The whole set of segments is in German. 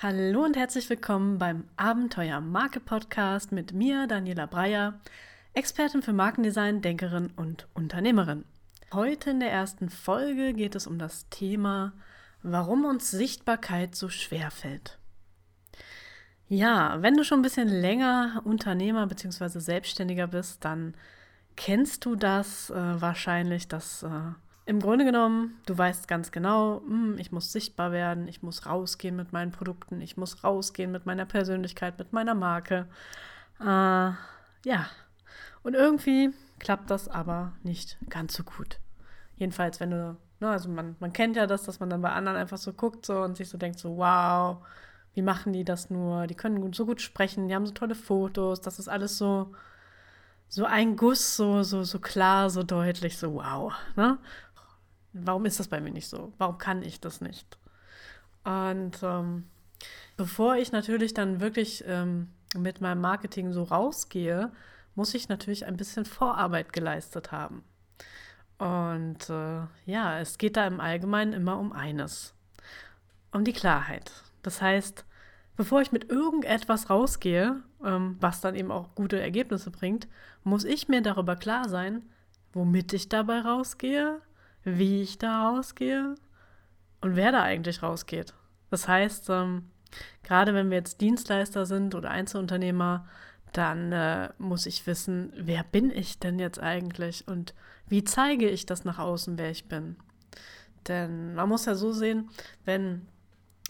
Hallo und herzlich willkommen beim Abenteuer Marke Podcast mit mir, Daniela Breyer, Expertin für Markendesign, Denkerin und Unternehmerin. Heute in der ersten Folge geht es um das Thema, warum uns Sichtbarkeit so schwer fällt. Ja, wenn du schon ein bisschen länger Unternehmer bzw. Selbstständiger bist, dann kennst du das äh, wahrscheinlich, dass äh, im Grunde genommen, du weißt ganz genau, hm, ich muss sichtbar werden, ich muss rausgehen mit meinen Produkten, ich muss rausgehen mit meiner Persönlichkeit, mit meiner Marke. Äh, ja, und irgendwie klappt das aber nicht ganz so gut. Jedenfalls, wenn du, ne, also man, man kennt ja das, dass man dann bei anderen einfach so guckt so und sich so denkt, so, wow, wie machen die das nur? Die können so gut sprechen, die haben so tolle Fotos, das ist alles so, so ein Guss, so, so, so klar, so deutlich, so wow. Ne? Warum ist das bei mir nicht so? Warum kann ich das nicht? Und ähm, bevor ich natürlich dann wirklich ähm, mit meinem Marketing so rausgehe, muss ich natürlich ein bisschen Vorarbeit geleistet haben. Und äh, ja, es geht da im Allgemeinen immer um eines, um die Klarheit. Das heißt, bevor ich mit irgendetwas rausgehe, ähm, was dann eben auch gute Ergebnisse bringt, muss ich mir darüber klar sein, womit ich dabei rausgehe, wie ich da rausgehe und wer da eigentlich rausgeht. Das heißt, ähm, gerade wenn wir jetzt Dienstleister sind oder Einzelunternehmer, dann äh, muss ich wissen, wer bin ich denn jetzt eigentlich und wie zeige ich das nach außen, wer ich bin. Denn man muss ja so sehen, wenn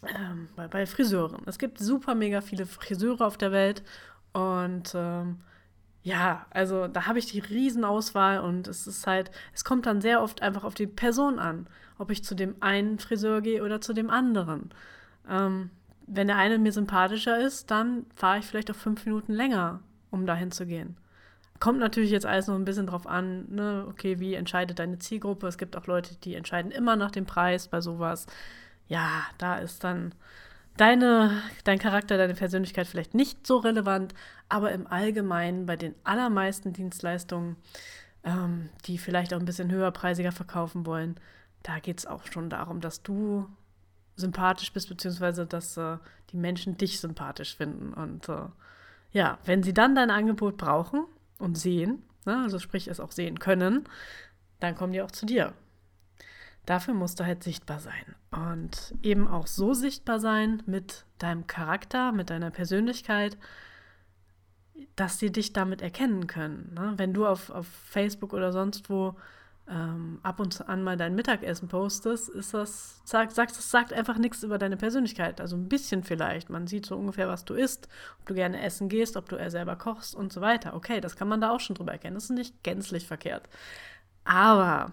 ähm, bei, bei, Friseuren, es gibt super mega viele Friseure auf der Welt und ähm, ja, also da habe ich die Riesenauswahl und es ist halt, es kommt dann sehr oft einfach auf die Person an, ob ich zu dem einen Friseur gehe oder zu dem anderen. Ähm, wenn der eine mir sympathischer ist, dann fahre ich vielleicht auch fünf Minuten länger, um dahin zu gehen. Kommt natürlich jetzt alles noch ein bisschen drauf an, ne? okay, wie entscheidet deine Zielgruppe? Es gibt auch Leute, die entscheiden immer nach dem Preis bei sowas. Ja, da ist dann deine, dein Charakter, deine Persönlichkeit vielleicht nicht so relevant, aber im Allgemeinen bei den allermeisten Dienstleistungen, ähm, die vielleicht auch ein bisschen höherpreisiger verkaufen wollen, da geht es auch schon darum, dass du sympathisch bist, beziehungsweise dass äh, die Menschen dich sympathisch finden. Und äh, ja, wenn sie dann dein Angebot brauchen und sehen, ne, also sprich es auch sehen können, dann kommen die auch zu dir. Dafür musst du halt sichtbar sein. Und eben auch so sichtbar sein mit deinem Charakter, mit deiner Persönlichkeit, dass sie dich damit erkennen können. Ne? Wenn du auf, auf Facebook oder sonst wo ähm, ab und an mal dein Mittagessen postest, ist das, sagt, sagt, das sagt einfach nichts über deine Persönlichkeit. Also ein bisschen vielleicht. Man sieht so ungefähr, was du isst, ob du gerne essen gehst, ob du eher selber kochst und so weiter. Okay, das kann man da auch schon drüber erkennen. Das ist nicht gänzlich verkehrt. Aber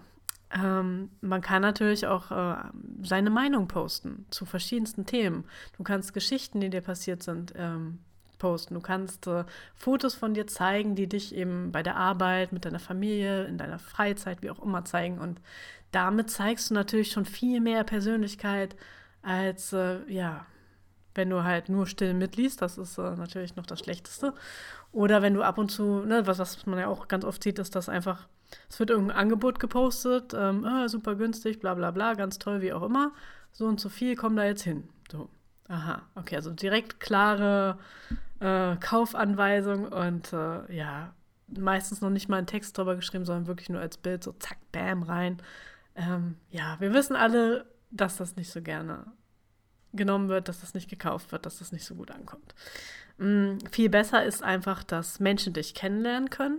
ähm, man kann natürlich auch äh, seine Meinung posten zu verschiedensten Themen. Du kannst Geschichten, die dir passiert sind, ähm, posten. Du kannst äh, Fotos von dir zeigen, die dich eben bei der Arbeit, mit deiner Familie, in deiner Freizeit, wie auch immer zeigen. Und damit zeigst du natürlich schon viel mehr Persönlichkeit als, äh, ja, wenn du halt nur still mitliest. Das ist äh, natürlich noch das Schlechteste. Oder wenn du ab und zu, ne, was, was man ja auch ganz oft sieht, ist, dass einfach, es wird irgendein Angebot gepostet, ähm, ah, super günstig, bla bla bla, ganz toll, wie auch immer. So und so viel, komm da jetzt hin. So. Aha, okay, also direkt klare äh, Kaufanweisung und äh, ja, meistens noch nicht mal einen Text drüber geschrieben, sondern wirklich nur als Bild, so zack, bam, rein. Ähm, ja, wir wissen alle, dass das nicht so gerne genommen wird, dass das nicht gekauft wird, dass das nicht so gut ankommt. Mhm, viel besser ist einfach, dass Menschen dich kennenlernen können,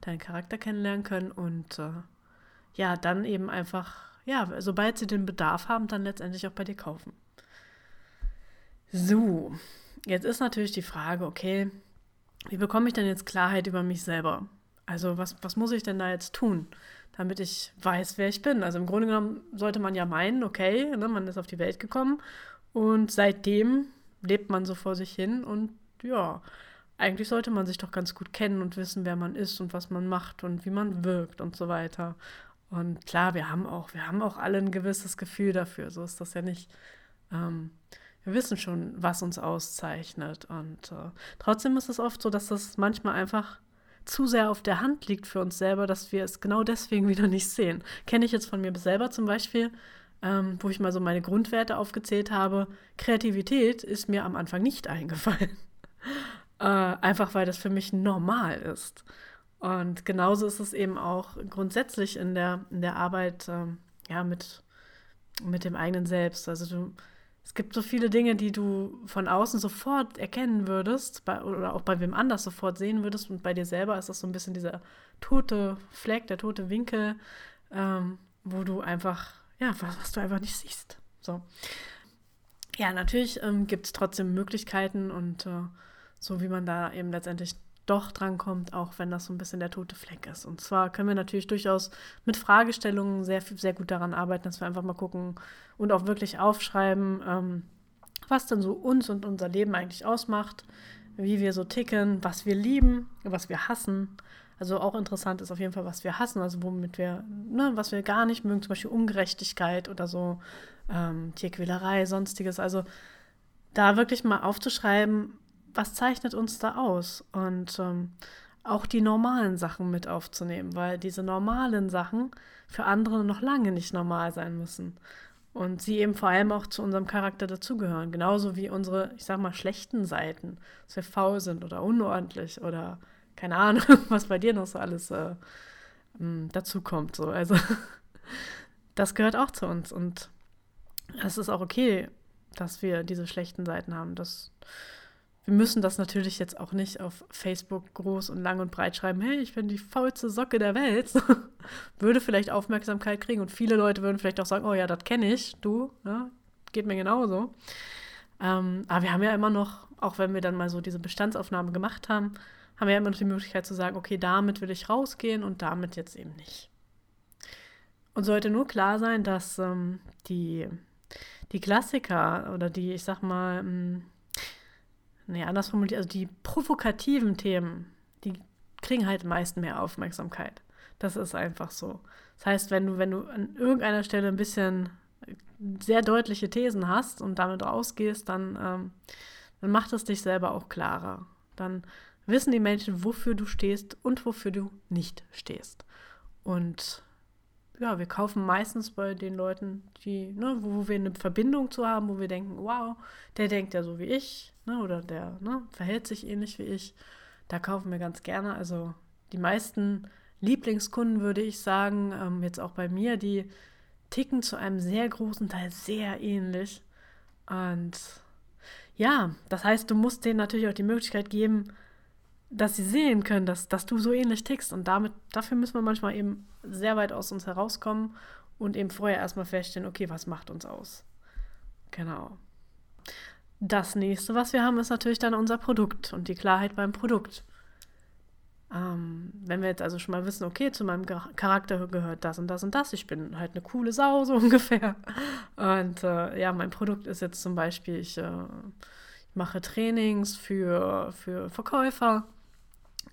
deinen Charakter kennenlernen können und äh, ja, dann eben einfach, ja, sobald sie den Bedarf haben, dann letztendlich auch bei dir kaufen. So, Jetzt ist natürlich die Frage, okay, wie bekomme ich denn jetzt Klarheit über mich selber? Also was, was muss ich denn da jetzt tun, damit ich weiß, wer ich bin? Also im Grunde genommen sollte man ja meinen, okay, ne, man ist auf die Welt gekommen und seitdem lebt man so vor sich hin und ja, eigentlich sollte man sich doch ganz gut kennen und wissen, wer man ist und was man macht und wie man wirkt und so weiter. Und klar, wir haben auch, wir haben auch alle ein gewisses Gefühl dafür. So ist das ja nicht. Ähm, wir wissen schon, was uns auszeichnet. Und äh, trotzdem ist es oft so, dass das manchmal einfach zu sehr auf der Hand liegt für uns selber, dass wir es genau deswegen wieder nicht sehen. Kenne ich jetzt von mir selber zum Beispiel. Ähm, wo ich mal so meine Grundwerte aufgezählt habe. Kreativität ist mir am Anfang nicht eingefallen. äh, einfach weil das für mich normal ist. Und genauso ist es eben auch grundsätzlich in der, in der Arbeit ähm, ja, mit, mit dem eigenen Selbst. Also du, es gibt so viele Dinge, die du von außen sofort erkennen würdest bei, oder auch bei wem anders sofort sehen würdest. Und bei dir selber ist das so ein bisschen dieser tote Fleck, der tote Winkel, ähm, wo du einfach, ja, was, was, du einfach nicht siehst. So. Ja, natürlich ähm, gibt es trotzdem Möglichkeiten und äh, so wie man da eben letztendlich doch drankommt, auch wenn das so ein bisschen der tote Fleck ist. Und zwar können wir natürlich durchaus mit Fragestellungen sehr, sehr gut daran arbeiten, dass wir einfach mal gucken und auch wirklich aufschreiben, ähm, was denn so uns und unser Leben eigentlich ausmacht, wie wir so ticken, was wir lieben, was wir hassen. Also auch interessant ist auf jeden Fall, was wir hassen, also womit wir, ne, was wir gar nicht mögen, zum Beispiel Ungerechtigkeit oder so, ähm, Tierquälerei, sonstiges. Also da wirklich mal aufzuschreiben, was zeichnet uns da aus? Und ähm, auch die normalen Sachen mit aufzunehmen, weil diese normalen Sachen für andere noch lange nicht normal sein müssen. Und sie eben vor allem auch zu unserem Charakter dazugehören. Genauso wie unsere, ich sag mal, schlechten Seiten. Dass wir faul sind oder unordentlich oder keine Ahnung, was bei dir noch so alles äh, mm, dazu kommt. So. Also das gehört auch zu uns. Und es ist auch okay, dass wir diese schlechten Seiten haben. Das wir müssen das natürlich jetzt auch nicht auf Facebook groß und lang und breit schreiben, hey, ich bin die faulste Socke der Welt. Würde vielleicht Aufmerksamkeit kriegen und viele Leute würden vielleicht auch sagen, oh ja, das kenne ich, du, ne? geht mir genauso. Ähm, aber wir haben ja immer noch, auch wenn wir dann mal so diese Bestandsaufnahme gemacht haben, haben wir ja immer noch die Möglichkeit zu sagen, okay, damit will ich rausgehen und damit jetzt eben nicht. Und sollte nur klar sein, dass ähm, die, die Klassiker oder die, ich sag mal, mh, hm, nee, anders formuliert, also die provokativen Themen, die kriegen halt meist mehr Aufmerksamkeit. Das ist einfach so. Das heißt, wenn du, wenn du an irgendeiner Stelle ein bisschen sehr deutliche Thesen hast und damit rausgehst, dann, ähm, dann macht es dich selber auch klarer. Dann wissen die Menschen, wofür du stehst und wofür du nicht stehst. Und ja, wir kaufen meistens bei den Leuten, die, ne, wo, wo wir eine Verbindung zu haben, wo wir denken, wow, der denkt ja so wie ich, ne, oder der ne, verhält sich ähnlich wie ich. Da kaufen wir ganz gerne. Also die meisten Lieblingskunden, würde ich sagen, ähm, jetzt auch bei mir, die ticken zu einem sehr großen Teil sehr ähnlich. Und ja, das heißt, du musst denen natürlich auch die Möglichkeit geben, dass sie sehen können, dass, dass du so ähnlich tickst. Und damit, dafür müssen wir manchmal eben sehr weit aus uns herauskommen und eben vorher erstmal feststellen, okay, was macht uns aus? Genau. Das nächste, was wir haben, ist natürlich dann unser Produkt und die Klarheit beim Produkt. Ähm, wenn wir jetzt also schon mal wissen, okay, zu meinem Charakter gehört das und das und das, ich bin halt eine coole Sau, so ungefähr. Und äh, ja, mein Produkt ist jetzt zum Beispiel, ich, äh, ich mache Trainings für, für Verkäufer.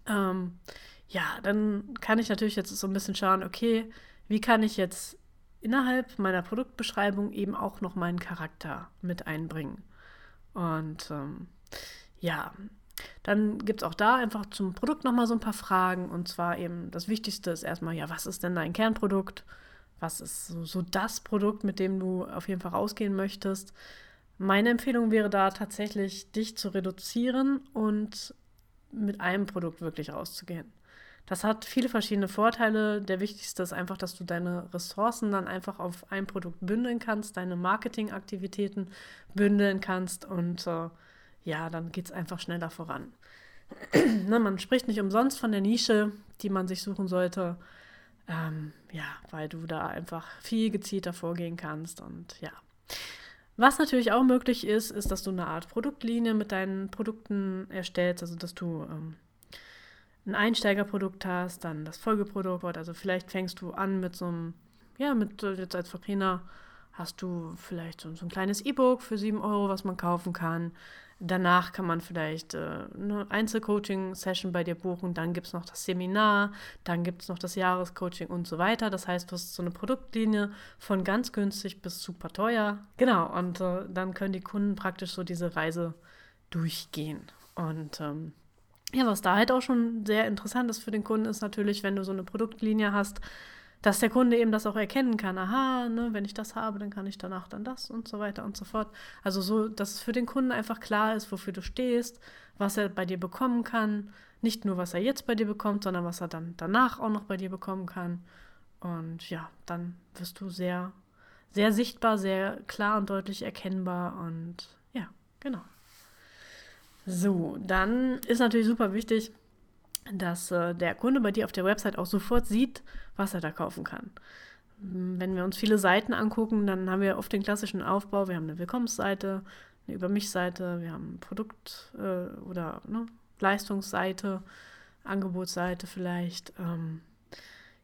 Ähm, ja, dann kann ich natürlich jetzt so ein bisschen schauen, okay, wie kann ich jetzt innerhalb meiner Produktbeschreibung eben auch noch meinen Charakter mit einbringen. Und ähm, ja, dann gibt es auch da einfach zum Produkt nochmal so ein paar Fragen. Und zwar eben das Wichtigste ist erstmal, ja, was ist denn dein Kernprodukt? Was ist so, so das Produkt, mit dem du auf jeden Fall rausgehen möchtest? Meine Empfehlung wäre da tatsächlich, dich zu reduzieren und mit einem Produkt wirklich rauszugehen. Das hat viele verschiedene Vorteile. Der wichtigste ist einfach, dass du deine Ressourcen dann einfach auf ein Produkt bündeln kannst, deine Marketingaktivitäten bündeln kannst und äh, ja, dann geht es einfach schneller voran. ne, man spricht nicht umsonst von der Nische, die man sich suchen sollte. Ähm, ja, weil du da einfach viel gezielter vorgehen kannst und ja. Was natürlich auch möglich ist, ist, dass du eine Art Produktlinie mit deinen Produkten erstellst, also dass du ähm, ein Einsteigerprodukt hast, dann das Folgeprodukt, also vielleicht fängst du an mit so einem, ja, mit jetzt als Verbraucher hast du vielleicht so, so ein kleines E-Book für 7 Euro, was man kaufen kann. Danach kann man vielleicht äh, eine Einzelcoaching-Session bei dir buchen. Dann gibt es noch das Seminar, dann gibt es noch das Jahrescoaching und so weiter. Das heißt, du hast so eine Produktlinie von ganz günstig bis super teuer. Genau, und äh, dann können die Kunden praktisch so diese Reise durchgehen. Und ähm, ja, was da halt auch schon sehr interessant ist für den Kunden, ist natürlich, wenn du so eine Produktlinie hast, dass der Kunde eben das auch erkennen kann. Aha, ne, wenn ich das habe, dann kann ich danach dann das und so weiter und so fort. Also so, dass es für den Kunden einfach klar ist, wofür du stehst, was er bei dir bekommen kann. Nicht nur, was er jetzt bei dir bekommt, sondern was er dann danach auch noch bei dir bekommen kann. Und ja, dann wirst du sehr, sehr sichtbar, sehr klar und deutlich erkennbar und ja, genau. So, dann ist natürlich super wichtig, dass äh, der Kunde bei dir auf der Website auch sofort sieht, was er da kaufen kann. Wenn wir uns viele Seiten angucken, dann haben wir oft den klassischen Aufbau. Wir haben eine Willkommensseite, eine Über mich-Seite, wir haben Produkt- äh, oder ne, Leistungsseite, Angebotsseite vielleicht. Ähm,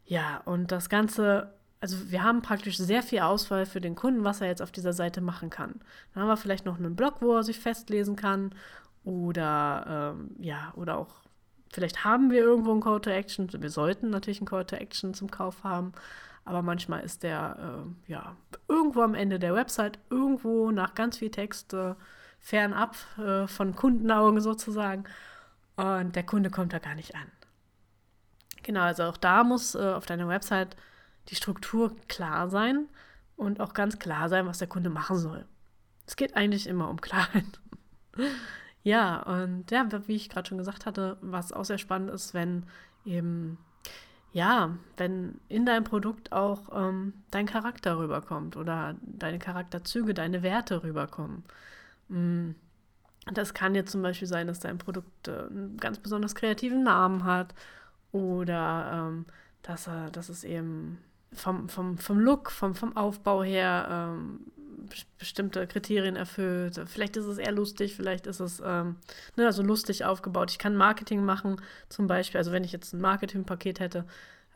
ja, und das Ganze, also wir haben praktisch sehr viel Auswahl für den Kunden, was er jetzt auf dieser Seite machen kann. Dann haben wir vielleicht noch einen Blog, wo er sich festlesen kann oder ähm, ja, oder auch Vielleicht haben wir irgendwo einen Call to Action. Wir sollten natürlich einen Call to Action zum Kauf haben. Aber manchmal ist der äh, ja irgendwo am Ende der Website, irgendwo nach ganz viel Text äh, fernab äh, von Kundenaugen sozusagen. Und der Kunde kommt da gar nicht an. Genau, also auch da muss äh, auf deiner Website die Struktur klar sein und auch ganz klar sein, was der Kunde machen soll. Es geht eigentlich immer um Klarheit. Ja, und ja, wie ich gerade schon gesagt hatte, was auch sehr spannend ist, wenn eben, ja, wenn in deinem Produkt auch ähm, dein Charakter rüberkommt oder deine Charakterzüge, deine Werte rüberkommen. Mm, das kann jetzt zum Beispiel sein, dass dein Produkt äh, einen ganz besonders kreativen Namen hat oder ähm, dass, er, dass es eben vom, vom, vom Look, vom, vom Aufbau her ähm, bestimmte Kriterien erfüllt. Vielleicht ist es eher lustig, vielleicht ist es ähm, ne, also lustig aufgebaut. Ich kann Marketing machen, zum Beispiel. Also wenn ich jetzt ein Marketingpaket hätte,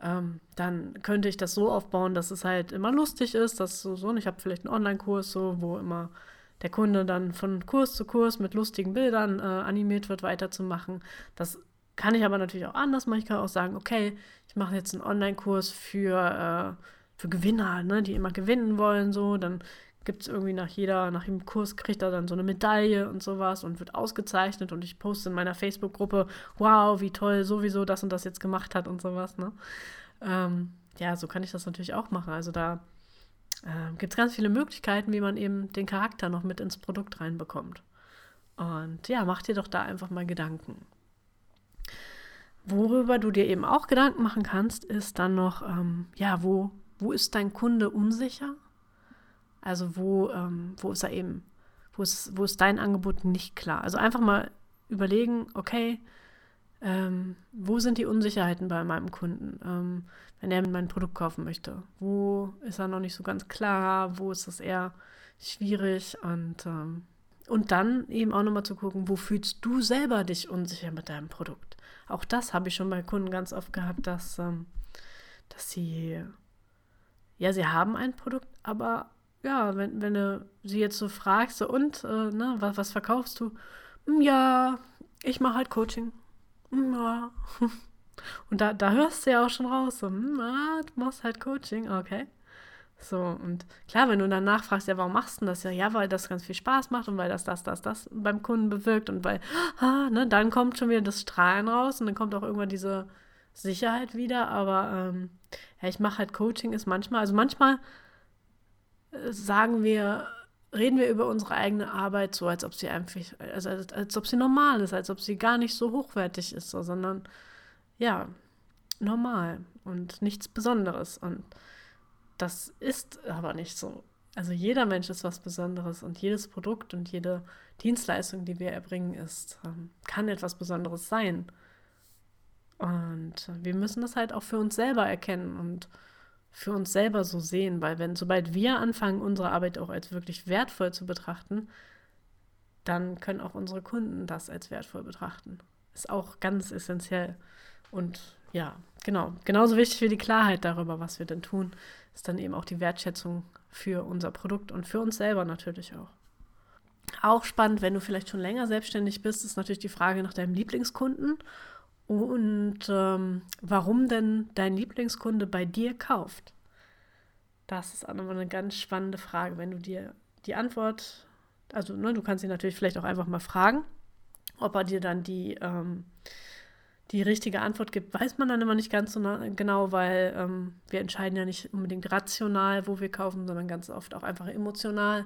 ähm, dann könnte ich das so aufbauen, dass es halt immer lustig ist. Dass so, so und ich habe vielleicht einen Online-Kurs, so, wo immer der Kunde dann von Kurs zu Kurs mit lustigen Bildern äh, animiert wird, weiterzumachen. Das kann ich aber natürlich auch anders machen. Ich kann auch sagen, okay, ich mache jetzt einen Online-Kurs für, äh, für Gewinner, ne, die immer gewinnen wollen, so. Dann gibt es irgendwie nach jeder, nach jedem Kurs kriegt er dann so eine Medaille und sowas und wird ausgezeichnet und ich poste in meiner Facebook-Gruppe, wow, wie toll sowieso das und das jetzt gemacht hat und sowas, ne? Ähm, ja, so kann ich das natürlich auch machen. Also da äh, gibt es ganz viele Möglichkeiten, wie man eben den Charakter noch mit ins Produkt reinbekommt. Und ja, mach dir doch da einfach mal Gedanken. Worüber du dir eben auch Gedanken machen kannst, ist dann noch, ähm, ja, wo, wo ist dein Kunde unsicher? Also wo, ähm, wo ist er eben, wo ist, wo ist dein Angebot nicht klar? Also einfach mal überlegen, okay, ähm, wo sind die Unsicherheiten bei meinem Kunden, ähm, wenn er mein Produkt kaufen möchte? Wo ist er noch nicht so ganz klar? Wo ist das eher schwierig? Und, ähm, und dann eben auch nochmal zu gucken, wo fühlst du selber dich unsicher mit deinem Produkt? Auch das habe ich schon bei Kunden ganz oft gehabt, dass, ähm, dass sie, ja, sie haben ein Produkt, aber ja, wenn, wenn du sie jetzt so fragst, so und, äh, ne, was, was verkaufst du? Hm, ja, ich mache halt Coaching. Hm, ja. Und da, da hörst du ja auch schon raus, so, hm, ah, du machst halt Coaching, okay. So, und klar, wenn du dann nachfragst, ja, warum machst du das? Ja, ja, weil das ganz viel Spaß macht und weil das, das, das, das beim Kunden bewirkt und weil, ah, ne, dann kommt schon wieder das Strahlen raus und dann kommt auch irgendwann diese Sicherheit wieder, aber ähm, ja, ich mache halt Coaching ist manchmal, also manchmal sagen wir, reden wir über unsere eigene Arbeit so, als ob sie einfach, also als, als ob sie normal ist, als ob sie gar nicht so hochwertig ist, so, sondern ja, normal und nichts Besonderes. Und das ist aber nicht so. Also jeder Mensch ist was Besonderes und jedes Produkt und jede Dienstleistung, die wir erbringen, ist, ähm, kann etwas Besonderes sein. Und wir müssen das halt auch für uns selber erkennen und für uns selber so sehen, weil wenn sobald wir anfangen, unsere Arbeit auch als wirklich wertvoll zu betrachten, dann können auch unsere Kunden das als wertvoll betrachten. Ist auch ganz essentiell. Und ja, genau, genauso wichtig wie die Klarheit darüber, was wir denn tun, ist dann eben auch die Wertschätzung für unser Produkt und für uns selber natürlich auch. Auch spannend, wenn du vielleicht schon länger selbstständig bist, ist natürlich die Frage nach deinem Lieblingskunden und ähm, warum denn dein Lieblingskunde bei dir kauft? Das ist auch nochmal eine ganz spannende Frage. Wenn du dir die Antwort, also ne, du kannst ihn natürlich vielleicht auch einfach mal fragen, ob er dir dann die, ähm, die richtige Antwort gibt, weiß man dann immer nicht ganz so genau, weil ähm, wir entscheiden ja nicht unbedingt rational, wo wir kaufen, sondern ganz oft auch einfach emotional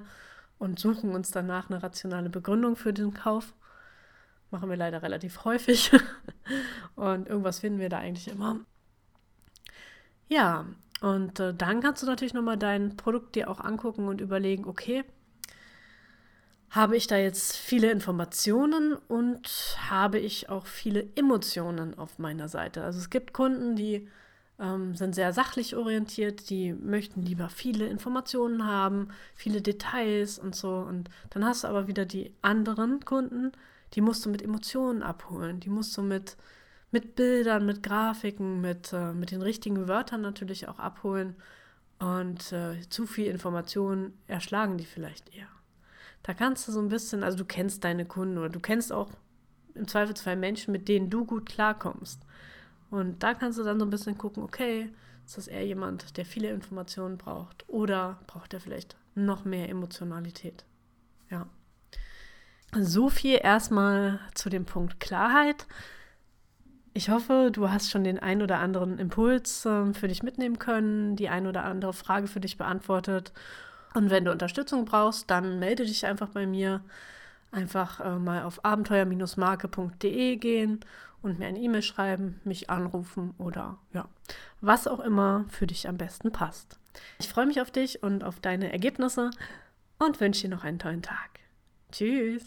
und suchen uns danach eine rationale Begründung für den Kauf. Machen wir leider relativ häufig. und irgendwas finden wir da eigentlich immer. Ja, und äh, dann kannst du natürlich nochmal dein Produkt dir auch angucken und überlegen, okay, habe ich da jetzt viele Informationen und habe ich auch viele Emotionen auf meiner Seite. Also es gibt Kunden, die ähm, sind sehr sachlich orientiert, die möchten lieber viele Informationen haben, viele Details und so. Und dann hast du aber wieder die anderen Kunden, die musst du mit Emotionen abholen, die musst du mit, mit Bildern, mit Grafiken, mit, äh, mit den richtigen Wörtern natürlich auch abholen. Und äh, zu viel Informationen erschlagen die vielleicht eher. Da kannst du so ein bisschen, also du kennst deine Kunden oder du kennst auch im Zweifelsfall Menschen, mit denen du gut klarkommst. Und da kannst du dann so ein bisschen gucken, okay, ist das eher jemand, der viele Informationen braucht oder braucht er vielleicht noch mehr Emotionalität? Ja. So viel erstmal zu dem Punkt Klarheit. Ich hoffe, du hast schon den ein oder anderen Impuls äh, für dich mitnehmen können, die ein oder andere Frage für dich beantwortet und wenn du Unterstützung brauchst, dann melde dich einfach bei mir. Einfach äh, mal auf abenteuer-marke.de gehen und mir eine E-Mail schreiben, mich anrufen oder ja, was auch immer für dich am besten passt. Ich freue mich auf dich und auf deine Ergebnisse und wünsche dir noch einen tollen Tag. Tschüss.